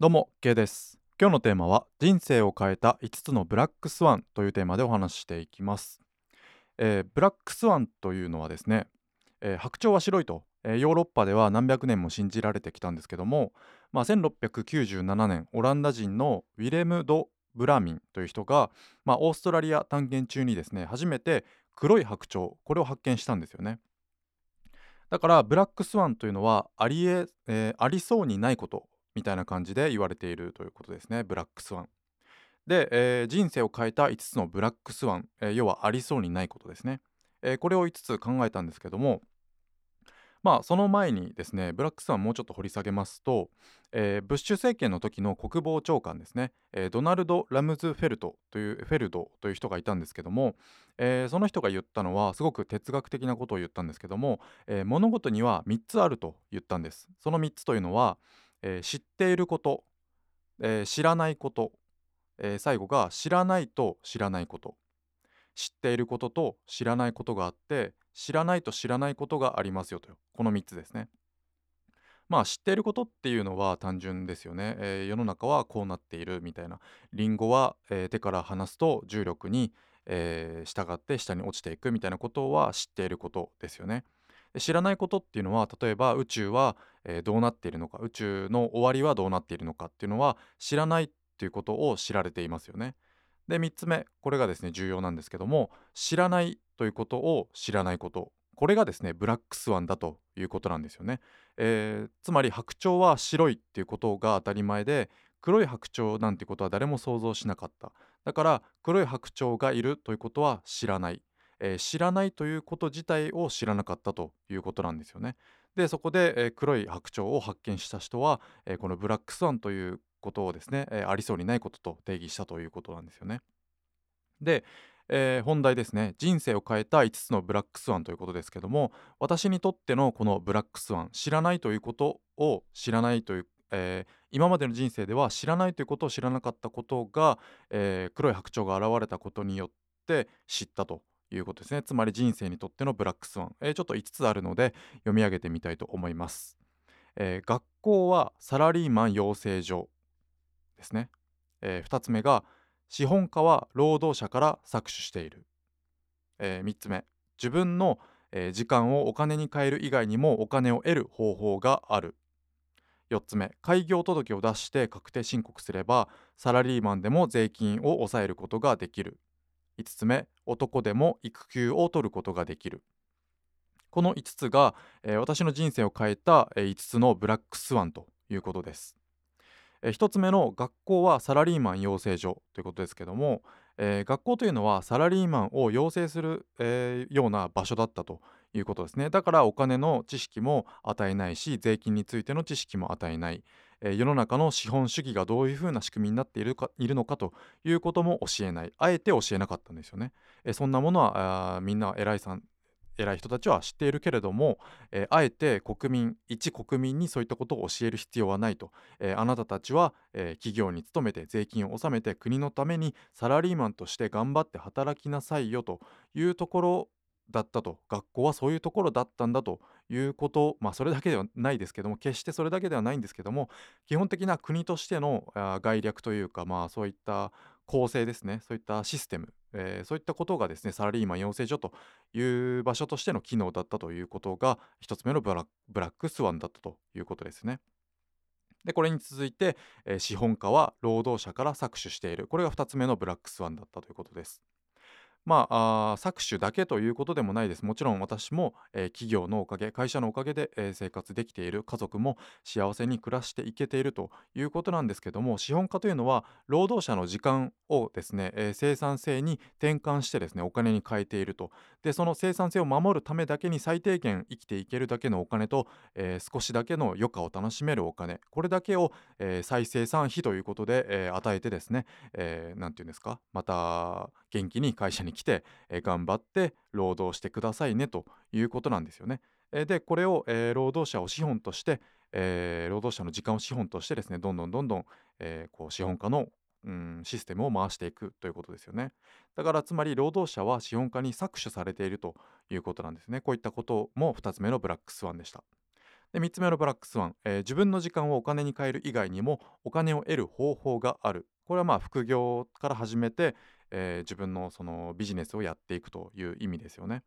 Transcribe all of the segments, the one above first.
どうも K です。今日のテーマは人生を変えた5つのブラックスワンというテーマでお話ししていきます、えーブラックスワンというのはですね、えー白鳥は白いと、えーヨーロッパでは何百年も信じられてきたんですけども、まあ、1697年オランダ人のウィレム・ド・ブラミンという人が、まあ、オーストラリア探検中にですね初めて黒い白鳥これを発見したんですよね。だからブラックスワンというのはありええーありそうにないことみたいな感じで言われているということですね。ブラックスワン。で、えー人生を変えた5つのブラックスワン、えー要はありそうにないことですね、えーこれを5つ考えたんですけどもまあその前にですねブラックスワンもうちょっと掘り下げますと、えーブッシュ政権の時の国防長官ですね、えードナルド・ラムズフェルトというフェルドという人がいたんですけども、えーその人が言ったのはすごく哲学的なことを言ったんですけども、え物事には3つあると言ったんです。その3つというのは、えー知っていること、えー知らないこと、えー最後が知らないと知らないこと。知っていることと知らないことがあって知らないと知らないことがありますよというこの3つですね。まあ知っていることっていうのは単純ですよね、えー世の中はこうなっているみたいな。リンゴは、えー手から離すと重力に、えー従って下に落ちていくみたいなことは知っていることですよね。知らないことっていうのは例えば宇宙は、えーどうなっているのか宇宙の終わりはどうなっているのかっていうのは知らないっていうことを知られていますよね。で3つ目これがですね重要なんですけども知らないということを知らないこと。これがですねブラックスワンだということなんですよね、えーつまり白鳥は白いっていうことが当たり前で黒い白鳥なんてことは誰も想像しなかった。だから黒い白鳥がいるということは知らない、えー知らないということ自体を知らなかったということなんですよね。でそこで、えー黒い白鳥を発見した人は、えーこのブラックスワンということをですね、えーありそうにないことと定義したということなんですよね。で、えー本題ですね。人生を変えた5つのブラックスワンということですけども私にとってのこのブラックスワン知らないということを知らないという、えー今までの人生では知らないということを知らなかったことが、えー黒い白鳥が現れたことによって知ったと。いうことですね。つまり人生にとってのブラックスワン、えーちょっと5つあるので読み上げてみたいと思います、えー学校はサラリーマン養成所ですね、え2つ目が資本家は労働者から搾取している、え3つ目。自分の、え時間をお金に変える以外にもお金を得る方法がある。4つ目。開業届を出して確定申告すればサラリーマンでも税金を抑えることができる。5つ目男でも育休を取ることができる。この5つが、えー私の人生を変えた、え5つのブラックスワンということです。えー一つ目の学校はサラリーマン養成所ということですけども、えー学校というのはサラリーマンを養成する、えーような場所だったということですね。だからお金の知識も与えないし税金についての知識も与えない、え世の中の資本主義がどういうふうな仕組みになっているかいるのかということも教えない。あえて教えなかったんですよね、えそんなものはあみんな偉いさん偉い人たちは知っているけれども、えーあえて国民一国民にそういったことを教える必要はないと、えーあなたたちは、えー企業に勤めて税金を納めて国のためにサラリーマンとして頑張って働きなさいよというところだったと学校はそういうところだったんだということまあそれだけではないですけども決してそれだけではないんですけども基本的な国としての概略というかまあそういった構成ですねそういったシステム、えーそういったことがですねサラリーマン養成所という場所としての機能だったということが一つ目のブラブラックスワンだったということですね。でこれに続いて、えー資本家は労働者から搾取しているこれが2つ目のブラックスワンだったということです。まああ搾取だけということでもないです。もちろん私も、えー企業のおかげ会社のおかげで、えー生活できている家族も幸せに暮らしていけているということなんですけども資本家というのは労働者の時間をですね、えー生産性に転換してですねお金に変えていると。でその生産性を守るためだけに最低限生きていけるだけのお金と、えー少しだけの余暇を楽しめるお金これだけを、えー再生産費ということで、えー与えてですねえーなんていうんですかまた元気に会社に来て、えー頑張って労働してくださいねということなんですよね。でこれを、えー労働者を資本として、えー労働者の時間を資本としてですねどんどんどんどん、えーこう資本家のうんシステムを回していくということですよね。だからつまり労働者は資本家に搾取されているということなんですね。こういったことも2つ目のブラックスワンでした。で3つ目のブラックスワン、え自分の時間をお金に変える以外にもお金を得る方法があるこれはまあ副業から始めて、えー自分のそのビジネスをやっていくという意味ですよね。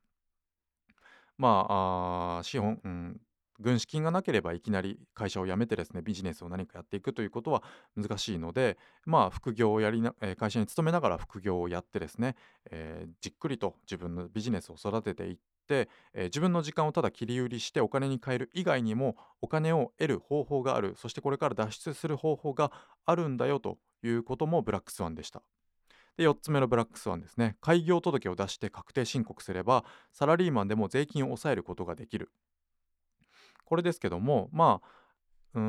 まあ、あ資本、うん、軍資金がなければいきなり会社を辞めてですねビジネスを何かやっていくということは難しいのでまあ副業をやりな、会社に勤めながら副業をやってですね、えーじっくりと自分のビジネスを育てていって、えー自分の時間をただ切り売りしてお金に換える以外にもお金を得る方法があるそしてこれから脱出する方法があるんだよということもブラックスワンでした。で4つ目のブラックスワンですね。開業届を出して確定申告すればサラリーマンでも税金を抑えることができる。これですけどもまあうー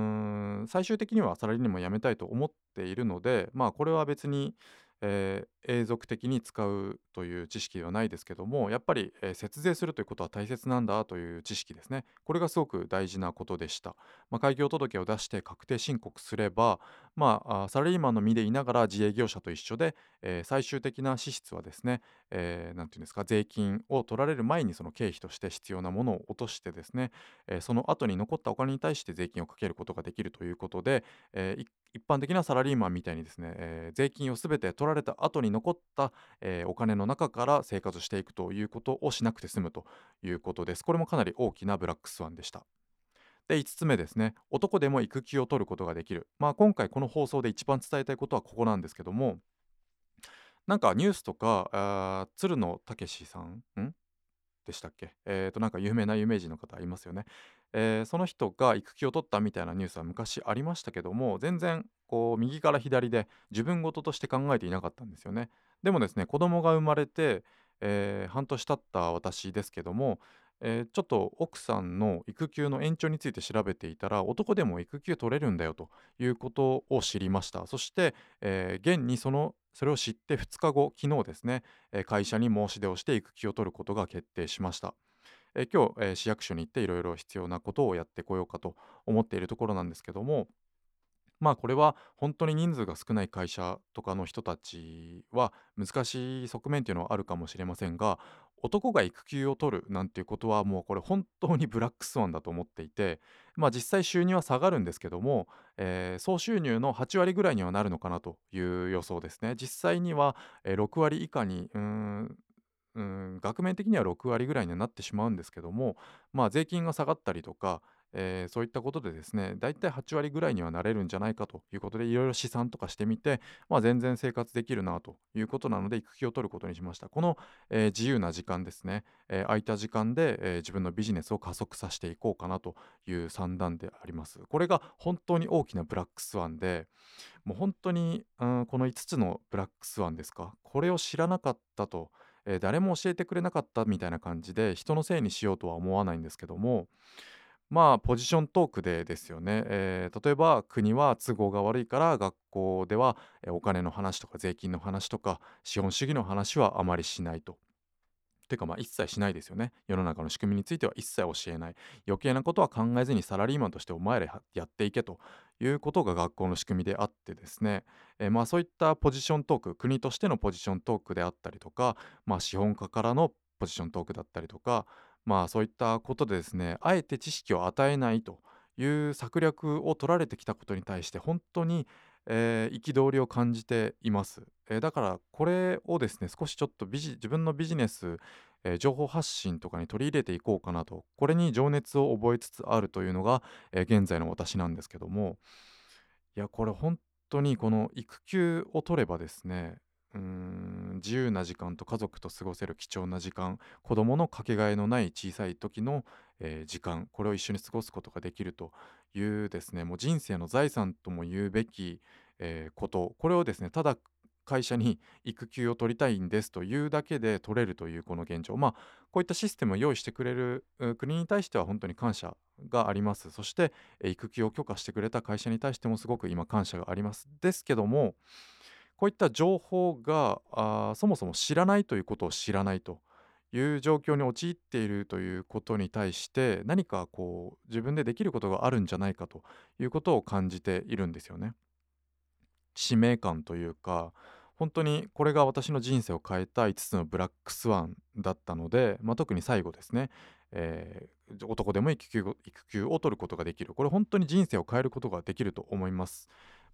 ん最終的にはサラリーマン辞めたいと思っているのでまあこれは別に、えー永続的に使うという知識ではないですけどもやっぱり、えー節税するということは大切なんだという知識ですね。これがすごく大事なことでした、まあ、開業届を出して確定申告すればまあサラリーマンの身でいながら自営業者と一緒で、えー最終的な支出はですね、えーなんていうんですか税金を取られる前にその経費として必要なものを落としてですね、えーその後に残ったお金に対して税金をかけることができるということで、えー一般的なサラリーマンみたいにですね、えー税金をすべて取られた後に残った、えーお金の中から生活していくということをしなくて済むということです。これもかなり大きなブラックスワンでした。で5つ目ですね。男でも育休を取ることができる、まあ、今回この放送で一番伝えたいことはここなんですけども。なんかニュースとかあ鶴野武さん？ん？でしたっけ？えー、となんか有名な有名人の方いますよね、えーその人が育休を取ったみたいなニュースは昔ありましたけども全然こう右から左で自分事として考えていなかったんですよね。でもですね子供が生まれて、えー半年経った私ですけども、えーちょっと奥さんの育休の延長について調べていたら男でも育休取れるんだよということを知りました。そして、えー現にそのそれを知って2日後昨日ですね、えー会社に申し出をして育休を取ることが決定しました、えー今日、え市役所に行っていろいろ必要なことをやってこようかと思っているところなんですけどもまあこれは本当に人数が少ない会社とかの人たちは難しい側面っていうのはあるかもしれませんが男が育休を取るなんていうことはもうこれ本当にブラックスワンだと思っていてまあ実際収入は下がるんですけども、えー総収入の8割ぐらいにはなるのかなという予想ですね。実際には、6割以下にうん額面的には6割ぐらいになってしまうんですけどもまあ税金が下がったりとかえーそういったことでですねだいたい8割ぐらいにはなれるんじゃないかということでいろいろ試算とかしてみて、まあ、全然生活できるなということなので育休を取ることにしました。この、えー自由な時間ですね、えー空いた時間で、え自分のビジネスを加速させていこうかなという算段であります。これが本当に大きなブラックスワンでもう本当に、うん、この5つのブラックスワンですか？これを知らなかったと、誰も教えてくれなかったみたいな感じで人のせいにしようとは思わないんですけどもまあポジショントークでですよね、えー例えば国は都合が悪いから学校ではえーお金の話とか税金の話とか資本主義の話はあまりしないと。てかまあ一切しないですよね。世の中の仕組みについては一切教えない。余計なことは考えずにサラリーマンとしてお前らやっていけということが学校の仕組みであってですね、えーまあそういったポジショントーク、国としてのポジショントークであったりとか、まあ資本家からのポジショントークだったりとか、まあそういったことでですね、あえて知識を与えないという策略を取られてきたことに対して本当にえーりを感じています、えーだからこれをですね少しちょっとビジ自分のビジネス、えー情報発信とかに取り入れていこうかなとこれに情熱を覚えつつあるというのが、え現在の私なんですけども。いやこれ本当にこの育休を取ればですねうん自由な時間と家族と過ごせる貴重な時間子供のかけがえのない小さい時の、えー時間これを一緒に過ごすことができるというですねもう人生の財産とも言うべき、えーこと。これをですねただ会社に育休を取りたいんですというだけで取れるというこの現状。まあこういったシステムを用意してくれる国に対しては本当に感謝があります。そしてえー育休を許可してくれた会社に対してもすごく今感謝があります。ですけどもこういった情報があそもそも知らないということを知らないという状況に陥っているということに対して何かこう自分でできることがあるんじゃないかということを感じているんですよね。使命感というか本当にこれが私の人生を変えた5つのブラックスワンだったので、まあ、特に最後ですね、えー男でも育休育休を取ることができる。これ本当に人生を変えることができると思います。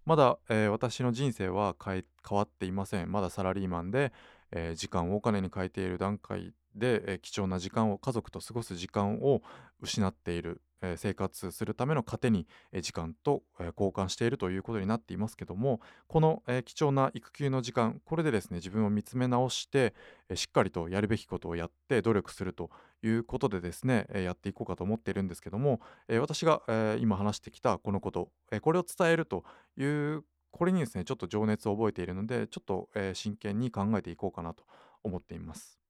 まだ、えー私の人生は変え変わっていません。まだサラリーマンで、えー時間をお金に変えている段階で、えー貴重な時間を家族と過ごす時間を失っている、え生活するための糧に、え時間と、え交換しているということになっていますけどもこの、え貴重な育休の時間これでですね自分を見つめ直して、えしっかりとやるべきことをやって努力するということでですね、えやっていこうかと思っているんですけども、え私が、え今話してきたこのこと、えこれを伝えるというこれにですねちょっと情熱を覚えているのでちょっと、え真剣に考えていこうかなと思っています。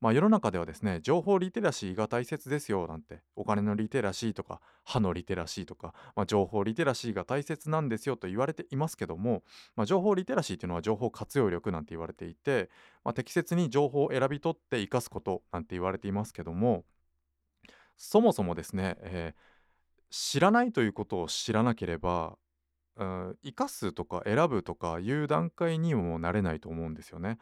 まあ、世の中ではですね情報リテラシーが大切ですよなんてお金のリテラシーとか歯のリテラシーとか、まあ、情報リテラシーが大切なんですよと言われていますけども、まあ、情報リテラシーというのは情報活用力なんて言われていて、まあ、適切に情報を選び取って生かすことなんて言われていますけどもそもそもですね、えー知らないということを知らなければ生かすとか選ぶとかいう段階にもなれないと思うんですよね。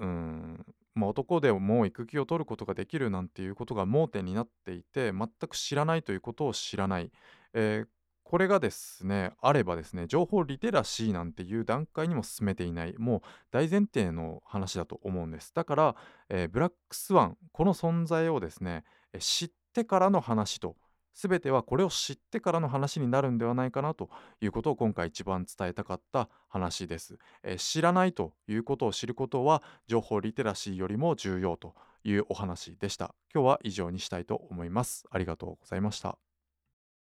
うんまあ、男でも育休を取ることができるなんていうことが盲点になっていて全く知らないということを知らない、えーこれがですねあればですね情報リテラシーなんていう段階にも進めていない。もう大前提の話だと思うんです。だから、えーブラックスワンこの存在をですね知ってからの話と全てはこれを知ってからの話になるんではないかなということを今回一番伝えたかった話です。えー知らないということを知ることは情報リテラシーよりも重要というお話でした。今日は以上にしたいと思います。ありがとうございました。